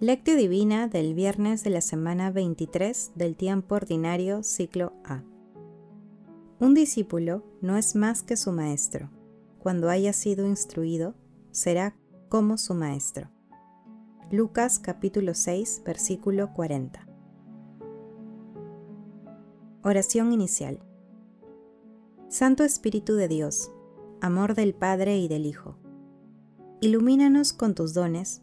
Lectio Divina del viernes de la semana 23 del tiempo ordinario ciclo A. Un discípulo no es más que su maestro. Cuando haya sido instruido, será como su maestro. Lucas capítulo 6 versículo 40. Oración inicial. Santo Espíritu de Dios, amor del Padre y del Hijo, ilumínanos con tus dones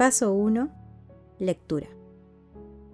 Paso 1. Lectura.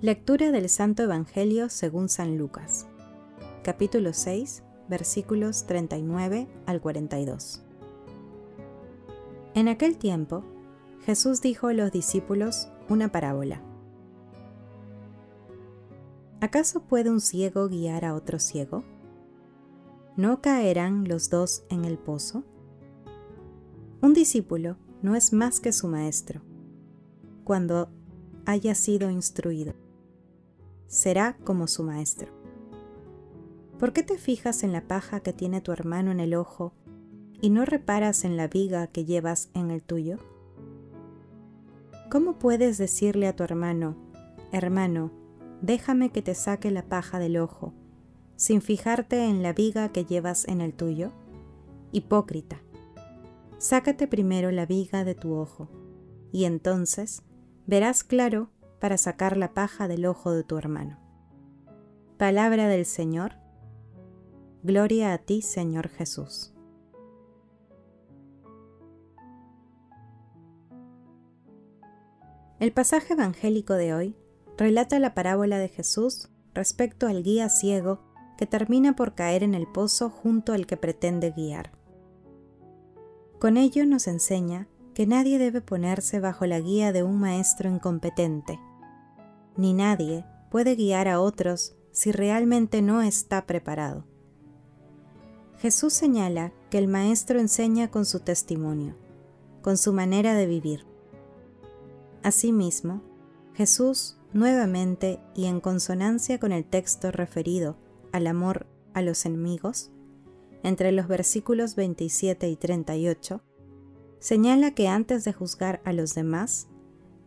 Lectura del Santo Evangelio según San Lucas. Capítulo 6, versículos 39 al 42. En aquel tiempo, Jesús dijo a los discípulos una parábola. ¿Acaso puede un ciego guiar a otro ciego? ¿No caerán los dos en el pozo? Un discípulo no es más que su maestro cuando haya sido instruido. Será como su maestro. ¿Por qué te fijas en la paja que tiene tu hermano en el ojo y no reparas en la viga que llevas en el tuyo? ¿Cómo puedes decirle a tu hermano, hermano, déjame que te saque la paja del ojo, sin fijarte en la viga que llevas en el tuyo? Hipócrita, sácate primero la viga de tu ojo, y entonces verás claro para sacar la paja del ojo de tu hermano. Palabra del Señor. Gloria a ti, Señor Jesús. El pasaje evangélico de hoy relata la parábola de Jesús respecto al guía ciego que termina por caer en el pozo junto al que pretende guiar. Con ello nos enseña que nadie debe ponerse bajo la guía de un maestro incompetente, ni nadie puede guiar a otros si realmente no está preparado. Jesús señala que el maestro enseña con su testimonio, con su manera de vivir. Asimismo, Jesús nuevamente y en consonancia con el texto referido al amor a los enemigos, entre los versículos 27 y 38, señala que antes de juzgar a los demás,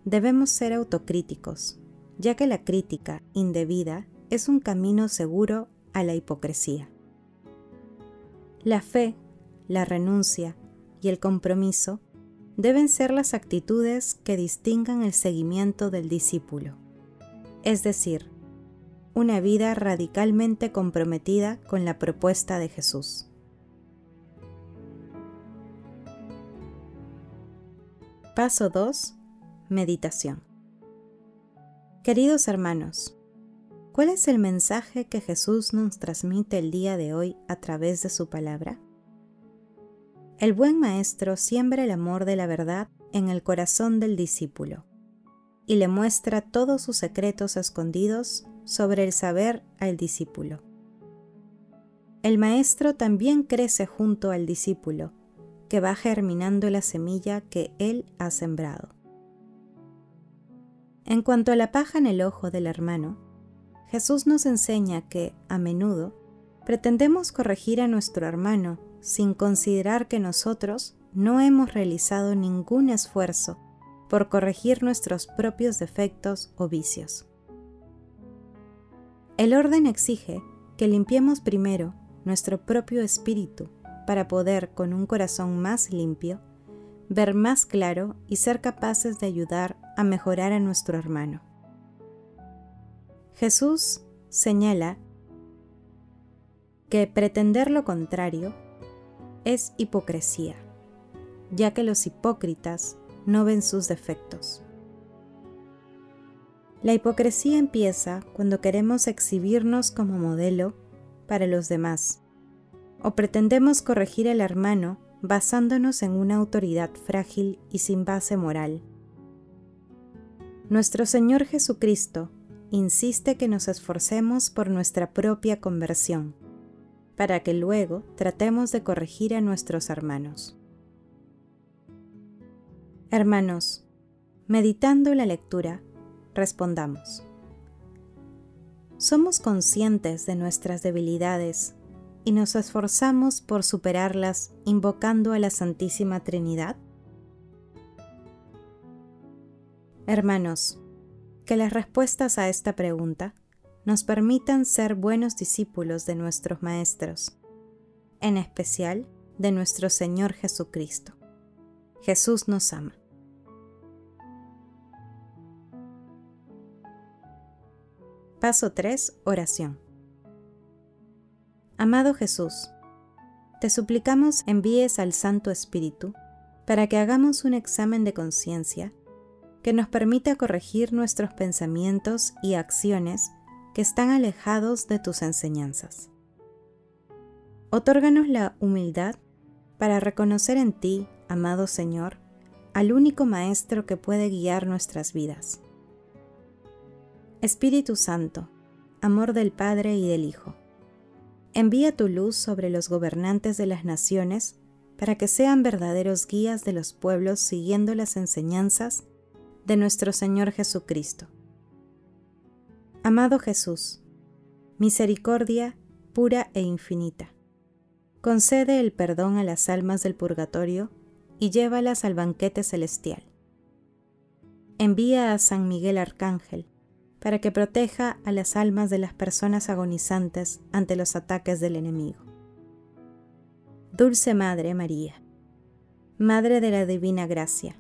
debemos ser autocríticos, ya que la crítica indebida es un camino seguro a la hipocresía. La fe, la renuncia y el compromiso deben ser las actitudes que distingan el seguimiento del discípulo, es decir, una vida radicalmente comprometida con la propuesta de Jesús. Paso 2. Meditación. Queridos hermanos, ¿cuál es el mensaje que Jesús nos transmite el día de hoy a través de su palabra? El buen maestro siembra el amor de la verdad en el corazón del discípulo y le muestra todos sus secretos escondidos sobre el saber al discípulo. El maestro también crece junto al discípulo que va germinando la semilla que Él ha sembrado. En cuanto a la paja en el ojo del hermano, Jesús nos enseña que, a menudo, pretendemos corregir a nuestro hermano sin considerar que nosotros no hemos realizado ningún esfuerzo por corregir nuestros propios defectos o vicios. El orden exige que limpiemos primero nuestro propio espíritu para poder, con un corazón más limpio, ver más claro y ser capaces de ayudar a mejorar a nuestro hermano. Jesús señala que pretender lo contrario es hipocresía, ya que los hipócritas no ven sus defectos. La hipocresía empieza cuando queremos exhibirnos como modelo para los demás o pretendemos corregir al hermano basándonos en una autoridad frágil y sin base moral. Nuestro Señor Jesucristo insiste que nos esforcemos por nuestra propia conversión, para que luego tratemos de corregir a nuestros hermanos. Hermanos, meditando la lectura, respondamos. ¿Somos conscientes de nuestras debilidades y nos esforzamos por superarlas invocando a la Santísima Trinidad? Hermanos, que las respuestas a esta pregunta nos permitan ser buenos discípulos de nuestros Maestros, en especial de nuestro Señor Jesucristo. Jesús nos ama. Paso 3. Oración. Amado Jesús, te suplicamos envíes al Santo Espíritu para que hagamos un examen de conciencia que nos permita corregir nuestros pensamientos y acciones que están alejados de tus enseñanzas. Otórganos la humildad para reconocer en ti, amado Señor, al único Maestro que puede guiar nuestras vidas. Espíritu Santo, amor del Padre y del Hijo, envía tu luz sobre los gobernantes de las naciones para que sean verdaderos guías de los pueblos siguiendo las enseñanzas de nuestro Señor Jesucristo. Amado Jesús, misericordia pura e infinita, concede el perdón a las almas del purgatorio y llévalas al banquete celestial. Envía a San Miguel Arcángel para que proteja a las almas de las personas agonizantes ante los ataques del enemigo. Dulce Madre María, Madre de la Divina Gracia,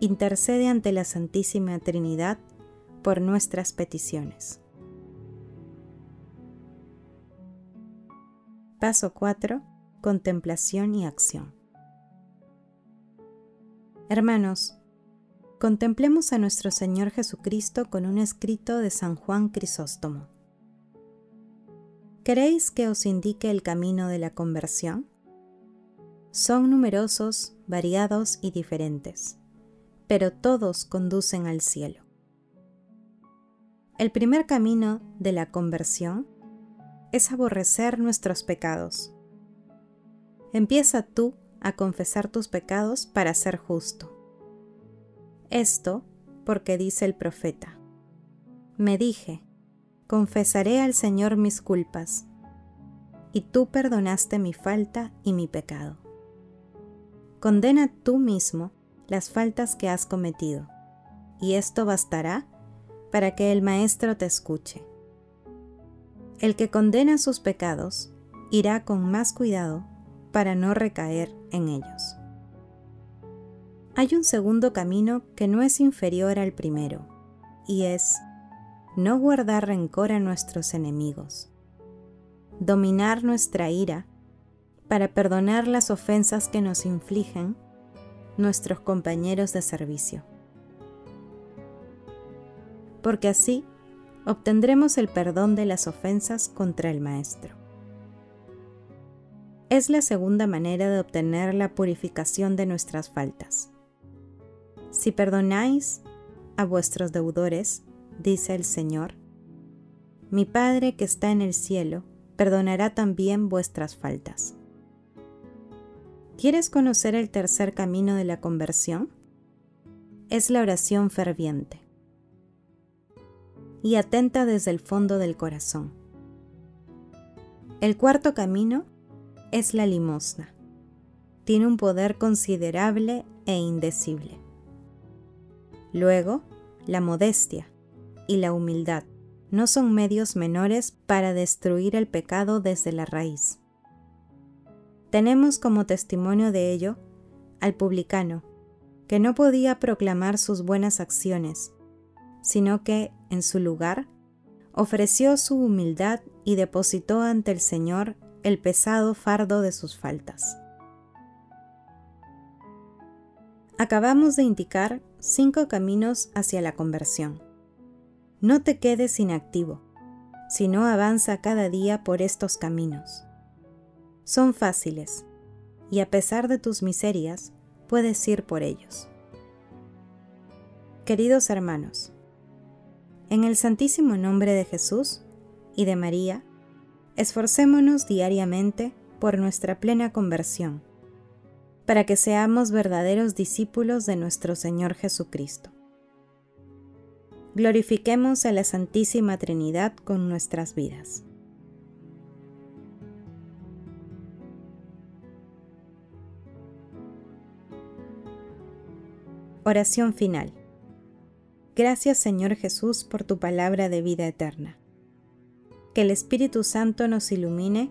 intercede ante la Santísima Trinidad por nuestras peticiones. Paso 4. Contemplación y acción. Hermanos, contemplemos a nuestro Señor Jesucristo con un escrito de San Juan Crisóstomo. ¿Queréis que os indique el camino de la conversión? Son numerosos, variados y diferentes pero todos conducen al cielo. El primer camino de la conversión es aborrecer nuestros pecados. Empieza tú a confesar tus pecados para ser justo. Esto porque dice el profeta, me dije, confesaré al Señor mis culpas, y tú perdonaste mi falta y mi pecado. Condena tú mismo las faltas que has cometido, y esto bastará para que el Maestro te escuche. El que condena sus pecados irá con más cuidado para no recaer en ellos. Hay un segundo camino que no es inferior al primero, y es no guardar rencor a nuestros enemigos, dominar nuestra ira para perdonar las ofensas que nos infligen nuestros compañeros de servicio. Porque así obtendremos el perdón de las ofensas contra el Maestro. Es la segunda manera de obtener la purificación de nuestras faltas. Si perdonáis a vuestros deudores, dice el Señor, mi Padre que está en el cielo, perdonará también vuestras faltas. ¿Quieres conocer el tercer camino de la conversión? Es la oración ferviente. Y atenta desde el fondo del corazón. El cuarto camino es la limosna. Tiene un poder considerable e indecible. Luego, la modestia y la humildad no son medios menores para destruir el pecado desde la raíz. Tenemos como testimonio de ello al publicano, que no podía proclamar sus buenas acciones, sino que, en su lugar, ofreció su humildad y depositó ante el Señor el pesado fardo de sus faltas. Acabamos de indicar cinco caminos hacia la conversión. No te quedes inactivo, sino avanza cada día por estos caminos son fáciles, y a pesar de tus miserias, puedes ir por ellos. Queridos hermanos, en el santísimo nombre de Jesús y de María, esforcémonos diariamente por nuestra plena conversión, para que seamos verdaderos discípulos de nuestro Señor Jesucristo. Glorifiquemos a la Santísima Trinidad con nuestras vidas. Oración final. Gracias Señor Jesús por tu palabra de vida eterna. Que el Espíritu Santo nos ilumine